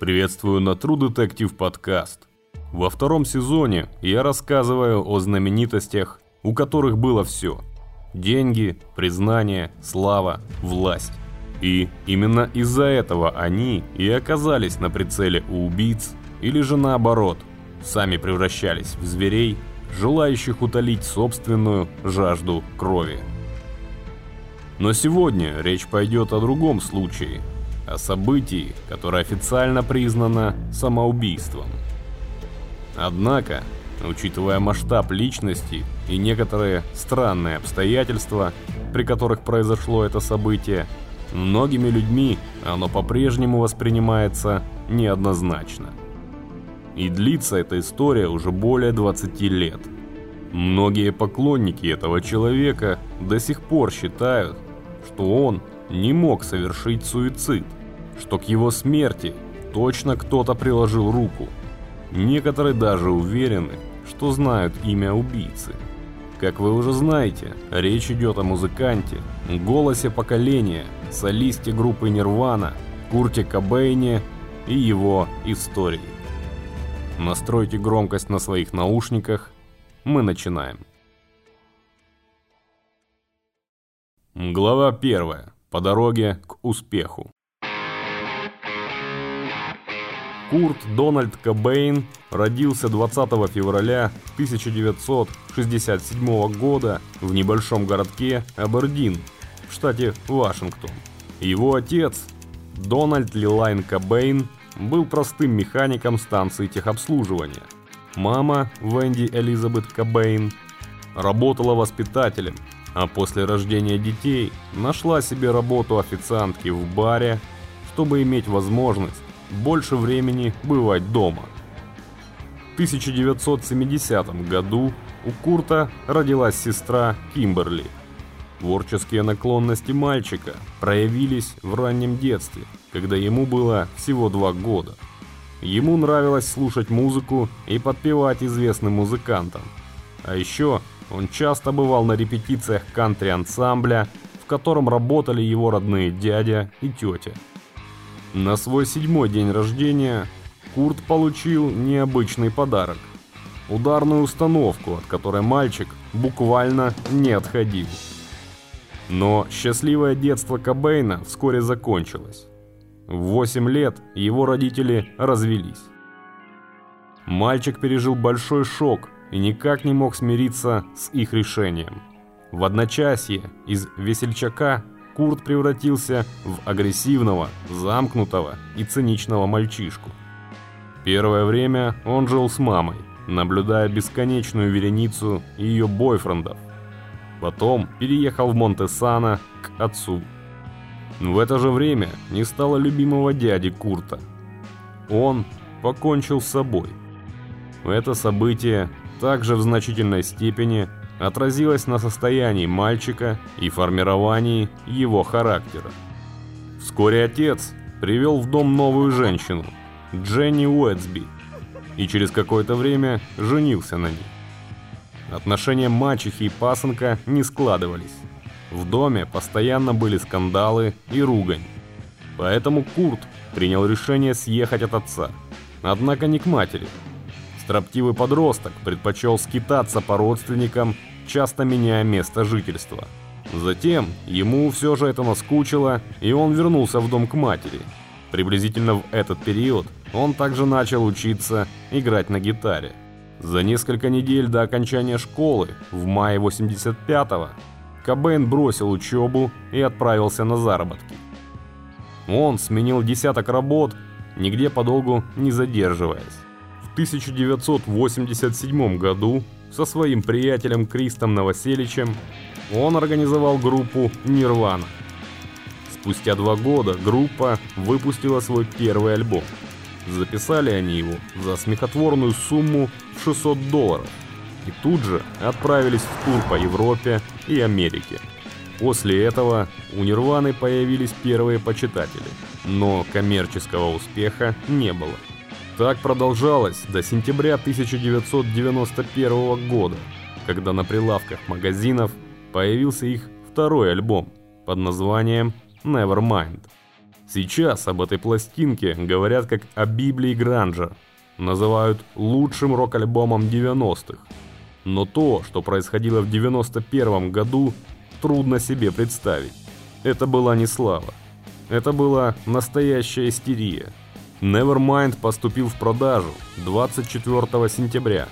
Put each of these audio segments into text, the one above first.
Приветствую на True Detective подкаст. Во втором сезоне я рассказываю о знаменитостях, у которых было все. Деньги, признание, слава, власть. И именно из-за этого они и оказались на прицеле у убийц, или же наоборот, сами превращались в зверей, желающих утолить собственную жажду крови. Но сегодня речь пойдет о другом случае, о событии, которое официально признано самоубийством. Однако, учитывая масштаб личности и некоторые странные обстоятельства, при которых произошло это событие, многими людьми оно по-прежнему воспринимается неоднозначно. И длится эта история уже более 20 лет. Многие поклонники этого человека до сих пор считают, что он не мог совершить суицид, что к его смерти точно кто-то приложил руку. Некоторые даже уверены, что знают имя убийцы. Как вы уже знаете, речь идет о музыканте, голосе поколения, солисте группы Нирвана, Курте Кобейне и его истории. Настройте громкость на своих наушниках. Мы начинаем. Глава первая. По дороге к успеху. Курт Дональд Кобейн родился 20 февраля 1967 года в небольшом городке Абердин в штате Вашингтон. Его отец, Дональд Лилайн Кобейн, был простым механиком станции техобслуживания. Мама, Венди Элизабет Кобейн, работала воспитателем – а после рождения детей нашла себе работу официантки в баре, чтобы иметь возможность больше времени бывать дома. В 1970 году у Курта родилась сестра Кимберли. Творческие наклонности мальчика проявились в раннем детстве, когда ему было всего два года. Ему нравилось слушать музыку и подпевать известным музыкантам. А еще он часто бывал на репетициях кантри-ансамбля, в котором работали его родные дядя и тетя. На свой седьмой день рождения Курт получил необычный подарок. Ударную установку, от которой мальчик буквально не отходил. Но счастливое детство Кобейна вскоре закончилось. В 8 лет его родители развелись. Мальчик пережил большой шок и никак не мог смириться с их решением. В одночасье из весельчака Курт превратился в агрессивного, замкнутого и циничного мальчишку. Первое время он жил с мамой, наблюдая бесконечную вереницу ее бойфрендов. Потом переехал в Монтесано к отцу. В это же время не стало любимого дяди Курта. Он покончил с собой. Это событие также в значительной степени отразилось на состоянии мальчика и формировании его характера. Вскоре отец привел в дом новую женщину, Дженни Уэтсби, и через какое-то время женился на ней. Отношения мачехи и пасынка не складывались. В доме постоянно были скандалы и ругань. Поэтому Курт принял решение съехать от отца. Однако не к матери, Строптивый подросток предпочел скитаться по родственникам, часто меняя место жительства. Затем ему все же это наскучило, и он вернулся в дом к матери. Приблизительно в этот период он также начал учиться играть на гитаре. За несколько недель до окончания школы, в мае 85-го, Кобейн бросил учебу и отправился на заработки. Он сменил десяток работ, нигде подолгу не задерживаясь. 1987 году со своим приятелем Кристом Новоселичем он организовал группу «Нирвана». Спустя два года группа выпустила свой первый альбом. Записали они его за смехотворную сумму в 600 долларов и тут же отправились в тур по Европе и Америке. После этого у Нирваны появились первые почитатели, но коммерческого успеха не было. Так продолжалось до сентября 1991 года, когда на прилавках магазинов появился их второй альбом под названием Nevermind. Сейчас об этой пластинке говорят как о Библии Гранжа, называют лучшим рок-альбомом 90-х. Но то, что происходило в 91 году, трудно себе представить. Это была не слава. Это была настоящая истерия. Nevermind поступил в продажу 24 сентября.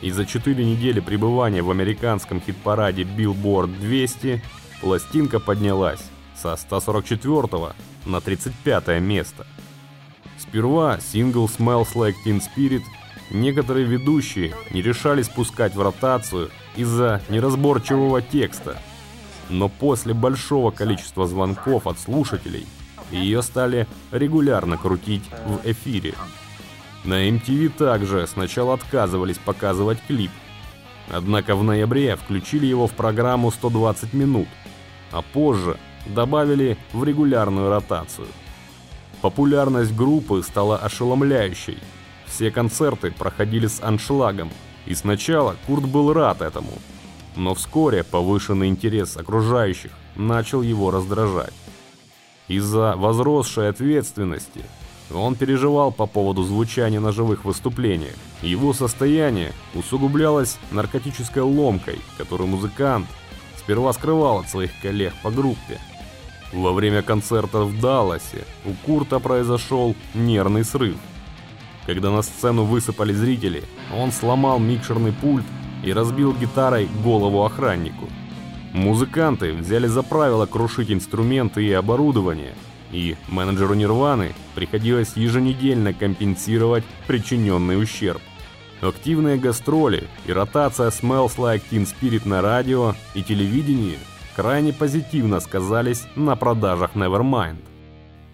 И за 4 недели пребывания в американском хит-параде Billboard 200 пластинка поднялась со 144 на 35 место. Сперва сингл Smells Like Teen Spirit некоторые ведущие не решались пускать в ротацию из-за неразборчивого текста. Но после большого количества звонков от слушателей ее стали регулярно крутить в эфире. На MTV также сначала отказывались показывать клип. Однако в ноябре включили его в программу 120 минут, а позже добавили в регулярную ротацию. Популярность группы стала ошеломляющей. Все концерты проходили с аншлагом, и сначала Курт был рад этому. Но вскоре повышенный интерес окружающих начал его раздражать. Из-за возросшей ответственности он переживал по поводу звучания на живых выступлениях. Его состояние усугублялось наркотической ломкой, которую музыкант сперва скрывал от своих коллег по группе. Во время концерта в Далласе у Курта произошел нервный срыв. Когда на сцену высыпали зрители, он сломал микшерный пульт и разбил гитарой голову охраннику. Музыканты взяли за правило крушить инструменты и оборудование, и менеджеру Нирваны приходилось еженедельно компенсировать причиненный ущерб. Активные гастроли и ротация Smells Like Teen Spirit на радио и телевидении крайне позитивно сказались на продажах Nevermind.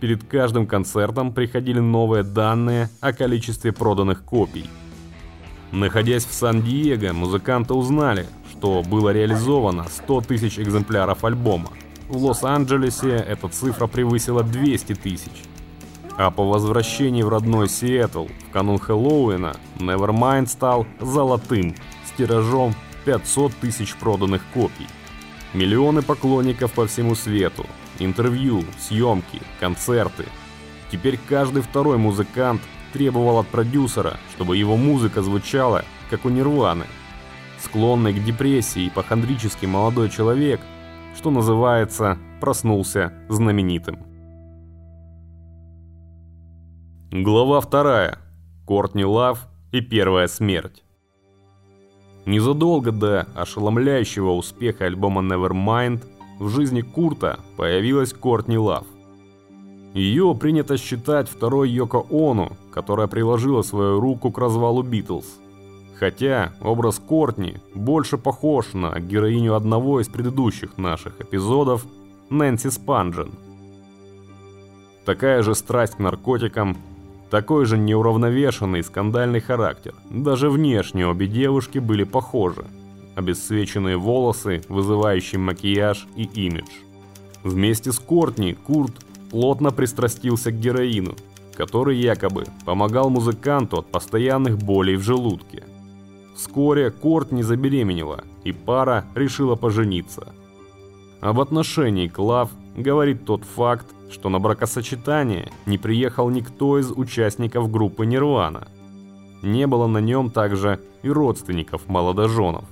Перед каждым концертом приходили новые данные о количестве проданных копий. Находясь в Сан-Диего, музыканты узнали, что было реализовано 100 тысяч экземпляров альбома. В Лос-Анджелесе эта цифра превысила 200 тысяч. А по возвращении в родной Сиэтл в канун Хэллоуина Nevermind стал золотым с тиражом 500 тысяч проданных копий. Миллионы поклонников по всему свету, интервью, съемки, концерты. Теперь каждый второй музыкант требовал от продюсера, чтобы его музыка звучала, как у Нирваны. Склонный к депрессии и ипохондрический молодой человек, что называется, проснулся знаменитым. Глава вторая. Кортни Лав и первая смерть. Незадолго до ошеломляющего успеха альбома Nevermind в жизни Курта появилась Кортни Лав. Ее принято считать второй Йоко Ону, которая приложила свою руку к развалу Битлз. Хотя образ Кортни больше похож на героиню одного из предыдущих наших эпизодов Нэнси Спанджен. Такая же страсть к наркотикам такой же неуравновешенный и скандальный характер. Даже внешне обе девушки были похожи. Обесцвеченные волосы, вызывающий макияж и имидж. Вместе с Кортни Курт плотно пристрастился к героину, который якобы помогал музыканту от постоянных болей в желудке. Вскоре Кортни забеременела, и пара решила пожениться. Об отношении к Лав говорит тот факт, что на бракосочетание не приехал никто из участников группы Нирвана. Не было на нем также и родственников молодоженов.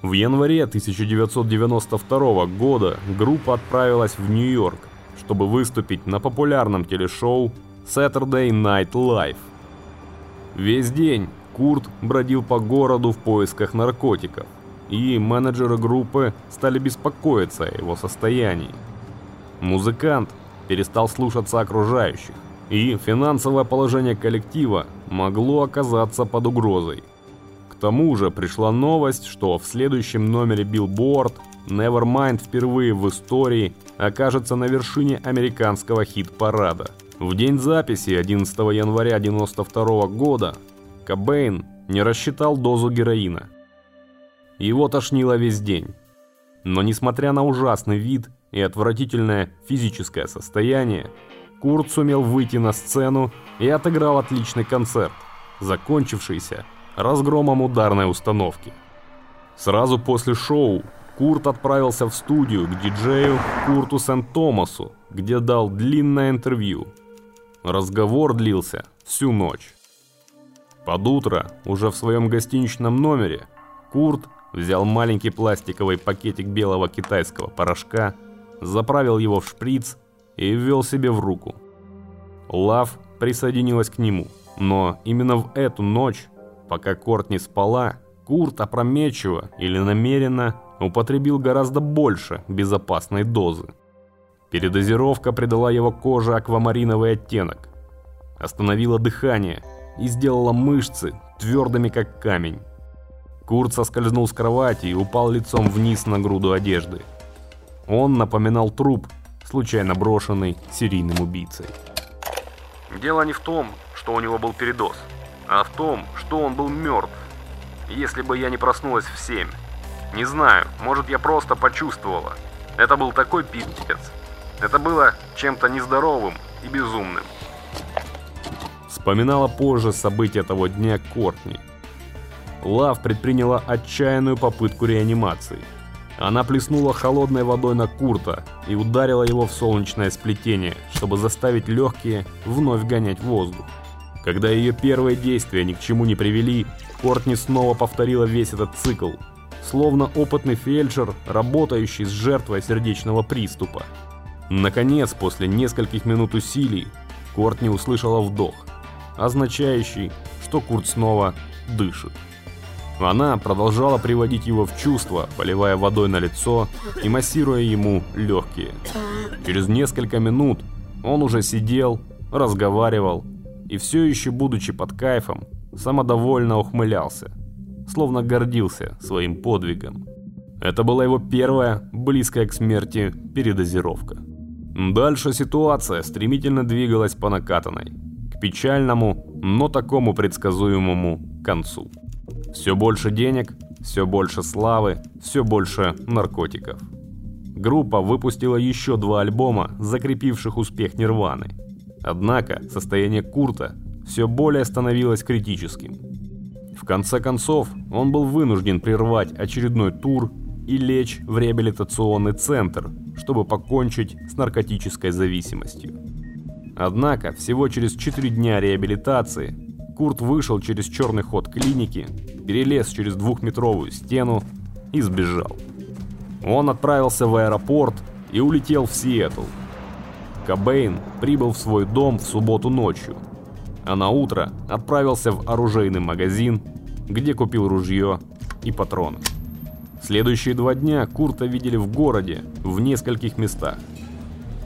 В январе 1992 года группа отправилась в Нью-Йорк, чтобы выступить на популярном телешоу Saturday Night Live. Весь день Курт бродил по городу в поисках наркотиков, и менеджеры группы стали беспокоиться о его состоянии. Музыкант перестал слушаться окружающих, и финансовое положение коллектива могло оказаться под угрозой. К тому же пришла новость, что в следующем номере Billboard Nevermind впервые в истории окажется на вершине американского хит-парада. В день записи 11 января 1992 года Кобейн не рассчитал дозу героина. Его тошнило весь день. Но несмотря на ужасный вид, и отвратительное физическое состояние, Курт сумел выйти на сцену и отыграл отличный концерт, закончившийся разгромом ударной установки. Сразу после шоу Курт отправился в студию к диджею Курту Сент-Томасу, где дал длинное интервью. Разговор длился всю ночь. Под утро, уже в своем гостиничном номере, Курт взял маленький пластиковый пакетик белого китайского порошка, заправил его в шприц и ввел себе в руку. Лав присоединилась к нему, но именно в эту ночь, пока Кортни спала, Курт опрометчиво или намеренно употребил гораздо больше безопасной дозы. Передозировка придала его коже аквамариновый оттенок, остановила дыхание и сделала мышцы твердыми как камень. Курт соскользнул с кровати и упал лицом вниз на груду одежды. Он напоминал труп, случайно брошенный серийным убийцей. Дело не в том, что у него был передоз, а в том, что он был мертв. Если бы я не проснулась в семь. Не знаю, может я просто почувствовала. Это был такой пиздец. Это было чем-то нездоровым и безумным. Вспоминала позже события того дня Кортни. Лав предприняла отчаянную попытку реанимации. Она плеснула холодной водой на Курта и ударила его в солнечное сплетение, чтобы заставить легкие вновь гонять воздух. Когда ее первые действия ни к чему не привели, Кортни снова повторила весь этот цикл, словно опытный фельдшер, работающий с жертвой сердечного приступа. Наконец, после нескольких минут усилий, Кортни услышала вдох, означающий, что Курт снова дышит. Она продолжала приводить его в чувство, поливая водой на лицо и массируя ему легкие. Через несколько минут он уже сидел, разговаривал и все еще, будучи под кайфом, самодовольно ухмылялся, словно гордился своим подвигом. Это была его первая, близкая к смерти, передозировка. Дальше ситуация стремительно двигалась по накатанной, печальному, но такому предсказуемому концу. Все больше денег, все больше славы, все больше наркотиков. Группа выпустила еще два альбома, закрепивших успех Нирваны. Однако состояние Курта все более становилось критическим. В конце концов, он был вынужден прервать очередной тур и лечь в реабилитационный центр, чтобы покончить с наркотической зависимостью. Однако, всего через 4 дня реабилитации, Курт вышел через черный ход клиники, перелез через двухметровую стену и сбежал. Он отправился в аэропорт и улетел в Сиэтл. Кобейн прибыл в свой дом в субботу ночью, а на утро отправился в оружейный магазин, где купил ружье и патроны. Следующие два дня Курта видели в городе в нескольких местах.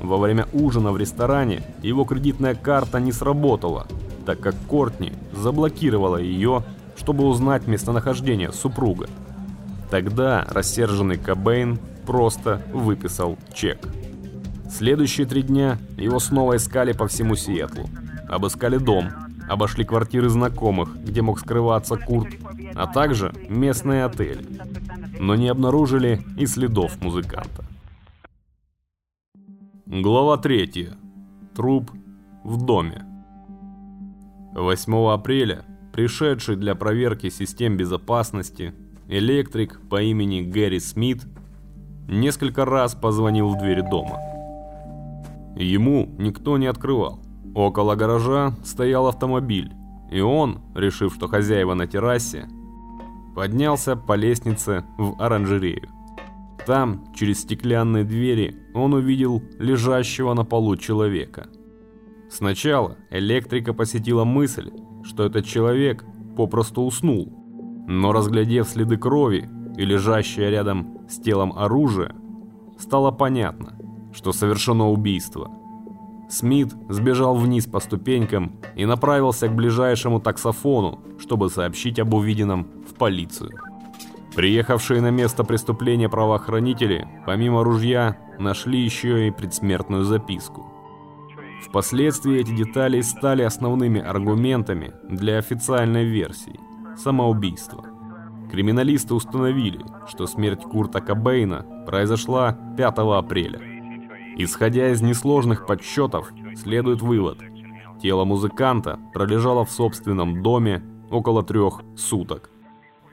Во время ужина в ресторане его кредитная карта не сработала, так как Кортни заблокировала ее, чтобы узнать местонахождение супруга. Тогда рассерженный Кобейн просто выписал чек. Следующие три дня его снова искали по всему Сиэтлу. Обыскали дом, обошли квартиры знакомых, где мог скрываться Курт, а также местные отели но не обнаружили и следов музыканта. Глава 3. Труп в доме. 8 апреля пришедший для проверки систем безопасности электрик по имени Гэри Смит несколько раз позвонил в дверь дома. Ему никто не открывал. Около гаража стоял автомобиль, и он, решив, что хозяева на террасе, поднялся по лестнице в оранжерею. Там, через стеклянные двери, он увидел лежащего на полу человека. Сначала электрика посетила мысль, что этот человек попросту уснул, но разглядев следы крови и лежащее рядом с телом оружие, стало понятно, что совершено убийство. Смит сбежал вниз по ступенькам и направился к ближайшему таксофону, чтобы сообщить об увиденном в полицию. Приехавшие на место преступления правоохранители, помимо ружья, нашли еще и предсмертную записку. Впоследствии эти детали стали основными аргументами для официальной версии – самоубийства. Криминалисты установили, что смерть Курта Кобейна произошла 5 апреля. Исходя из несложных подсчетов, следует вывод – тело музыканта пролежало в собственном доме около трех суток.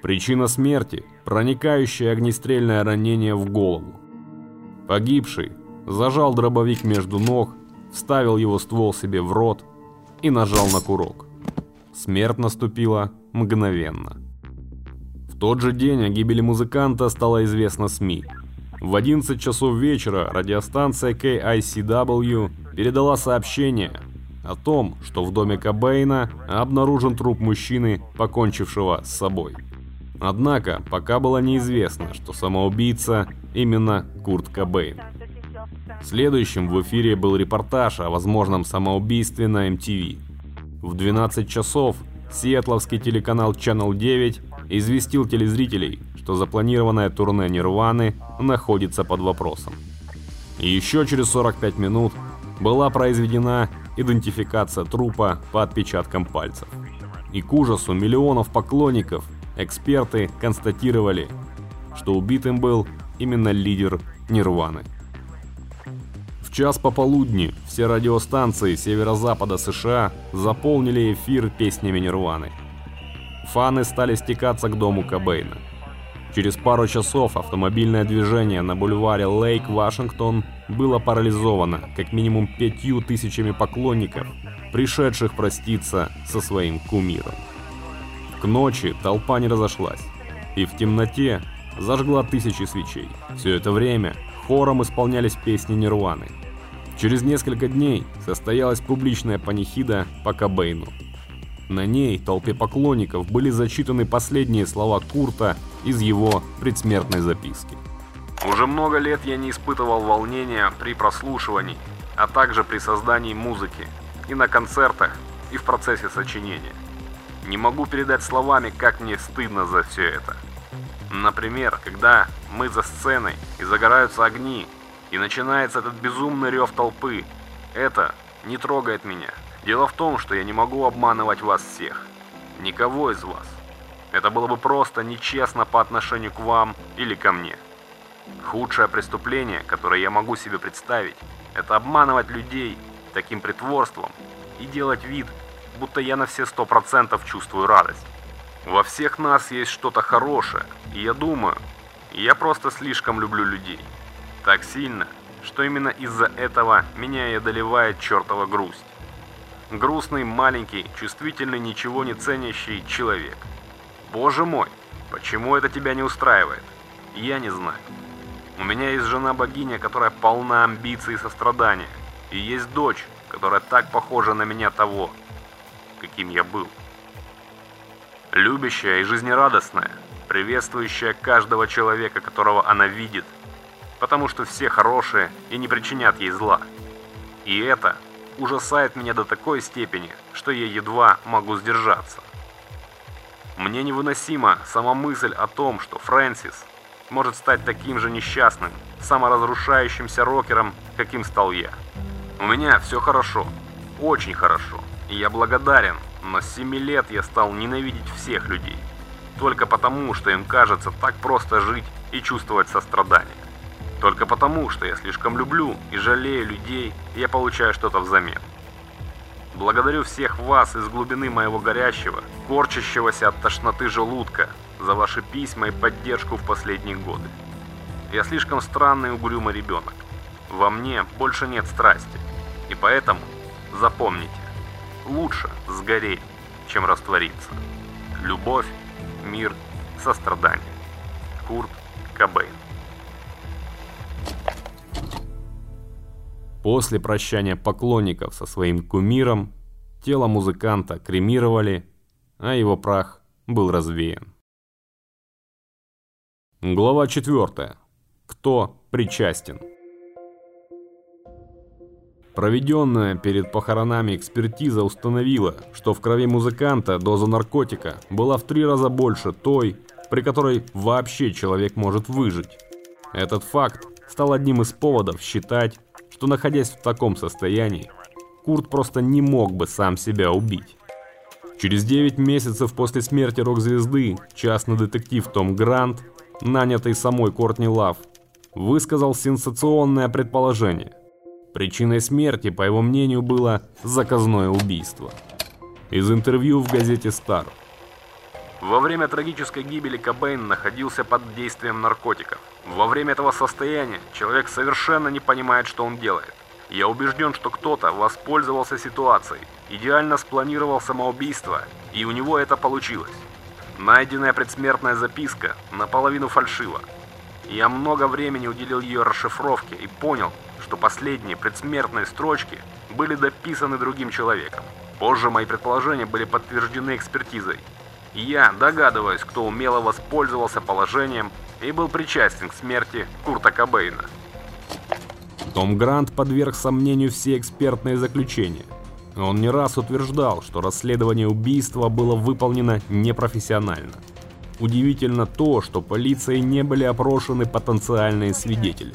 Причина смерти – проникающее огнестрельное ранение в голову. Погибший зажал дробовик между ног, вставил его ствол себе в рот и нажал на курок. Смерть наступила мгновенно. В тот же день о гибели музыканта стало известно СМИ. В 11 часов вечера радиостанция KICW передала сообщение о том, что в доме Кобейна обнаружен труп мужчины, покончившего с собой. Однако, пока было неизвестно, что самоубийца именно Курт Кобейн. Следующим в эфире был репортаж о возможном самоубийстве на MTV. В 12 часов сиэтловский телеканал Channel 9 известил телезрителей, что запланированное турне Нирваны находится под вопросом. Еще через 45 минут была произведена идентификация трупа по отпечаткам пальцев. И к ужасу миллионов поклонников эксперты констатировали, что убитым был именно лидер Нирваны. В час пополудни все радиостанции северо-запада США заполнили эфир песнями Нирваны. Фаны стали стекаться к дому Кобейна. Через пару часов автомобильное движение на бульваре Лейк, Вашингтон было парализовано как минимум пятью тысячами поклонников, пришедших проститься со своим кумиром. К ночи толпа не разошлась, и в темноте зажгла тысячи свечей. Все это время хором исполнялись песни Нирваны. Через несколько дней состоялась публичная панихида по Кобейну. На ней толпе поклонников были зачитаны последние слова Курта из его предсмертной записки. Уже много лет я не испытывал волнения при прослушивании, а также при создании музыки, и на концертах, и в процессе сочинения. Не могу передать словами, как мне стыдно за все это. Например, когда мы за сценой и загораются огни, и начинается этот безумный рев толпы, это не трогает меня. Дело в том, что я не могу обманывать вас всех. Никого из вас. Это было бы просто нечестно по отношению к вам или ко мне. Худшее преступление, которое я могу себе представить, это обманывать людей таким притворством и делать вид, будто я на все сто процентов чувствую радость. Во всех нас есть что-то хорошее, и я думаю, я просто слишком люблю людей. Так сильно, что именно из-за этого меня и одолевает чертова грусть. Грустный, маленький, чувствительный, ничего не ценящий человек. Боже мой, почему это тебя не устраивает? Я не знаю. У меня есть жена-богиня, которая полна амбиций и сострадания. И есть дочь, которая так похожа на меня того, каким я был. Любящая и жизнерадостная, приветствующая каждого человека, которого она видит, потому что все хорошие и не причинят ей зла. И это ужасает меня до такой степени, что я едва могу сдержаться. Мне невыносима сама мысль о том, что Фрэнсис может стать таким же несчастным, саморазрушающимся рокером, каким стал я. У меня все хорошо, очень хорошо, и я благодарен, но с 7 лет я стал ненавидеть всех людей. Только потому, что им кажется так просто жить и чувствовать сострадание. Только потому, что я слишком люблю и жалею людей, я получаю что-то взамен. Благодарю всех вас из глубины моего горящего, корчащегося от тошноты желудка, за ваши письма и поддержку в последние годы. Я слишком странный угрюмый ребенок. Во мне больше нет страсти. И поэтому запомните, лучше сгореть, чем раствориться. Любовь, мир, сострадание. Курт Кобейн. После прощания поклонников со своим кумиром, тело музыканта кремировали, а его прах был развеян. Глава 4. Кто причастен? Проведенная перед похоронами экспертиза установила, что в крови музыканта доза наркотика была в три раза больше той, при которой вообще человек может выжить. Этот факт стал одним из поводов считать, что находясь в таком состоянии, Курт просто не мог бы сам себя убить. Через 9 месяцев после смерти рок-звезды частный детектив Том Грант нанятый самой Кортни Лав, высказал сенсационное предположение. Причиной смерти, по его мнению, было заказное убийство. Из интервью в газете «Стар». Во время трагической гибели Кобейн находился под действием наркотиков. Во время этого состояния человек совершенно не понимает, что он делает. Я убежден, что кто-то воспользовался ситуацией, идеально спланировал самоубийство, и у него это получилось. Найденная предсмертная записка наполовину фальшива. Я много времени уделил ее расшифровке и понял, что последние предсмертные строчки были дописаны другим человеком. Позже мои предположения были подтверждены экспертизой. И я догадываюсь, кто умело воспользовался положением и был причастен к смерти Курта Кобейна. Том Грант подверг сомнению все экспертные заключения. Он не раз утверждал, что расследование убийства было выполнено непрофессионально. Удивительно то, что полицией не были опрошены потенциальные свидетели.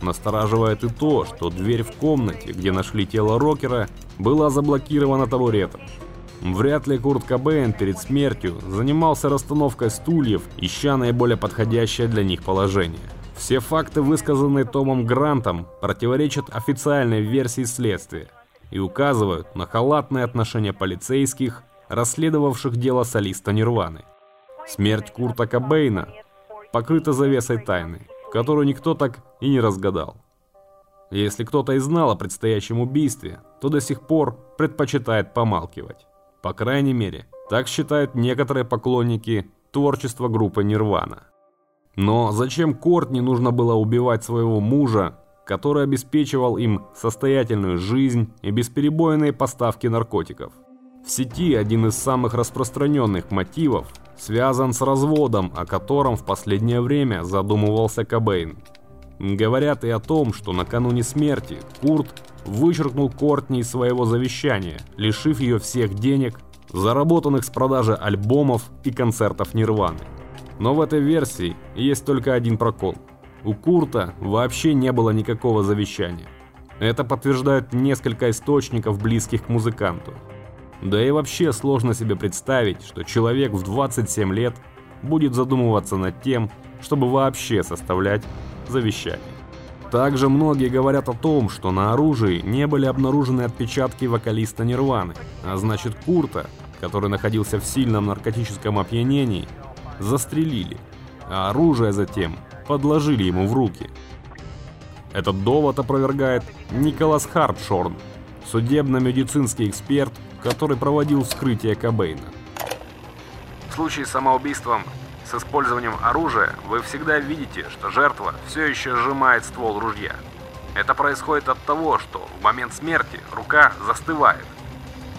Настораживает и то, что дверь в комнате, где нашли тело Рокера, была заблокирована табуретом. Вряд ли Курт Кобейн перед смертью занимался расстановкой стульев, ища наиболее подходящее для них положение. Все факты, высказанные Томом Грантом, противоречат официальной версии следствия и указывают на халатное отношение полицейских, расследовавших дело солиста Нирваны. Смерть Курта Кобейна покрыта завесой тайны, которую никто так и не разгадал. Если кто-то и знал о предстоящем убийстве, то до сих пор предпочитает помалкивать. По крайней мере, так считают некоторые поклонники творчества группы Нирвана. Но зачем Кортни нужно было убивать своего мужа, который обеспечивал им состоятельную жизнь и бесперебойные поставки наркотиков? В сети один из самых распространенных мотивов связан с разводом, о котором в последнее время задумывался Кобейн. Говорят и о том, что накануне смерти Курт вычеркнул Кортни из своего завещания, лишив ее всех денег, заработанных с продажи альбомов и концертов Нирваны. Но в этой версии есть только один прокол. У Курта вообще не было никакого завещания. Это подтверждают несколько источников, близких к музыканту. Да и вообще сложно себе представить, что человек в 27 лет будет задумываться над тем, чтобы вообще составлять завещание. Также многие говорят о том, что на оружии не были обнаружены отпечатки вокалиста Нирваны, а значит Курта, который находился в сильном наркотическом опьянении, застрелили, а оружие затем подложили ему в руки. Этот довод опровергает Николас Хартшорн, судебно-медицинский эксперт, который проводил вскрытие Кобейна. В случае с самоубийством с использованием оружия вы всегда видите, что жертва все еще сжимает ствол ружья. Это происходит от того, что в момент смерти рука застывает.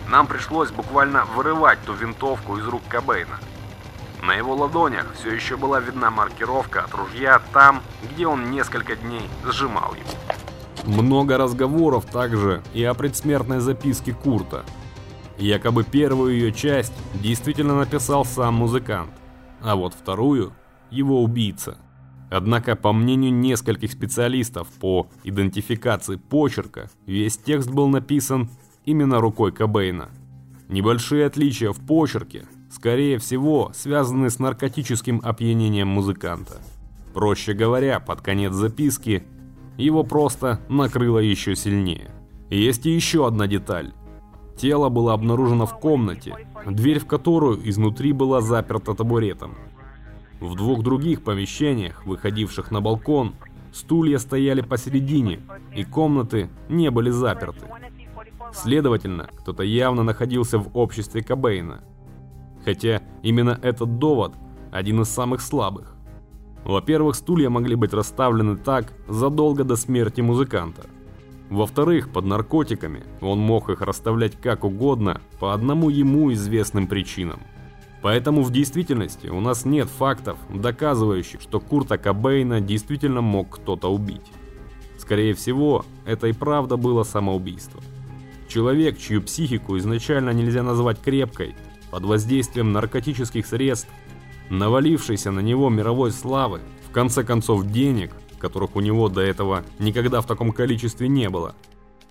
Нам пришлось буквально вырывать ту винтовку из рук Кобейна. На его ладонях все еще была видна маркировка от ружья там, где он несколько дней сжимал его. Много разговоров также и о предсмертной записке Курта. Якобы первую ее часть действительно написал сам музыкант, а вот вторую – его убийца. Однако, по мнению нескольких специалистов по идентификации почерка, весь текст был написан именно рукой Кобейна. Небольшие отличия в почерке скорее всего, связаны с наркотическим опьянением музыканта. Проще говоря, под конец записки его просто накрыло еще сильнее. Есть и еще одна деталь. Тело было обнаружено в комнате, дверь в которую изнутри была заперта табуретом. В двух других помещениях, выходивших на балкон, стулья стояли посередине, и комнаты не были заперты. Следовательно, кто-то явно находился в обществе Кобейна. Хотя именно этот довод один из самых слабых. Во-первых, стулья могли быть расставлены так задолго до смерти музыканта. Во-вторых, под наркотиками он мог их расставлять как угодно по одному ему известным причинам. Поэтому в действительности у нас нет фактов, доказывающих, что Курта Кобейна действительно мог кто-то убить. Скорее всего, это и правда было самоубийство. Человек, чью психику изначально нельзя назвать крепкой, под воздействием наркотических средств, навалившейся на него мировой славы, в конце концов денег, которых у него до этого никогда в таком количестве не было,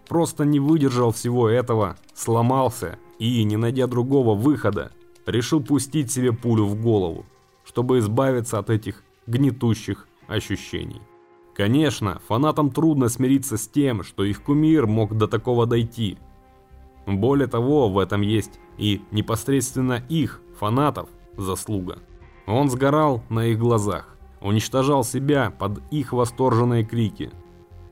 просто не выдержал всего этого, сломался и, не найдя другого выхода, решил пустить себе пулю в голову, чтобы избавиться от этих гнетущих ощущений. Конечно, фанатам трудно смириться с тем, что их кумир мог до такого дойти. Более того, в этом есть и непосредственно их, фанатов, заслуга. Он сгорал на их глазах, уничтожал себя под их восторженные крики,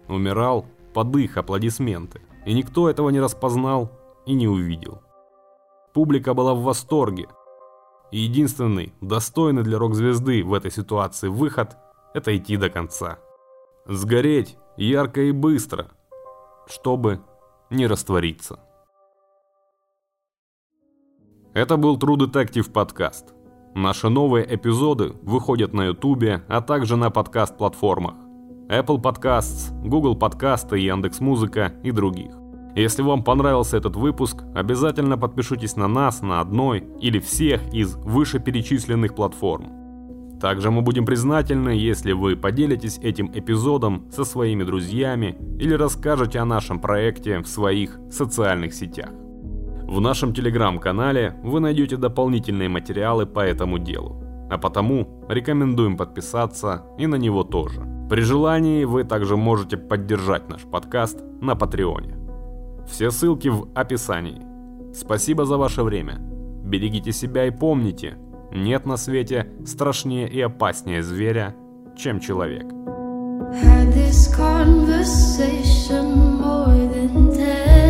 умирал под их аплодисменты, и никто этого не распознал и не увидел. Публика была в восторге, и единственный, достойный для рок-звезды в этой ситуации выход – это идти до конца. Сгореть ярко и быстро, чтобы не раствориться. Это был True Detective подкаст. Наши новые эпизоды выходят на YouTube, а также на подкаст-платформах Apple Podcasts, Google Подкасты, Яндекс.Музыка и других. Если вам понравился этот выпуск, обязательно подпишитесь на нас на одной или всех из вышеперечисленных платформ. Также мы будем признательны, если вы поделитесь этим эпизодом со своими друзьями или расскажете о нашем проекте в своих социальных сетях. В нашем телеграм-канале вы найдете дополнительные материалы по этому делу. А потому рекомендуем подписаться и на него тоже. При желании вы также можете поддержать наш подкаст на Патреоне. Все ссылки в описании. Спасибо за ваше время. Берегите себя и помните, нет на свете страшнее и опаснее зверя, чем человек. Had this conversation more than.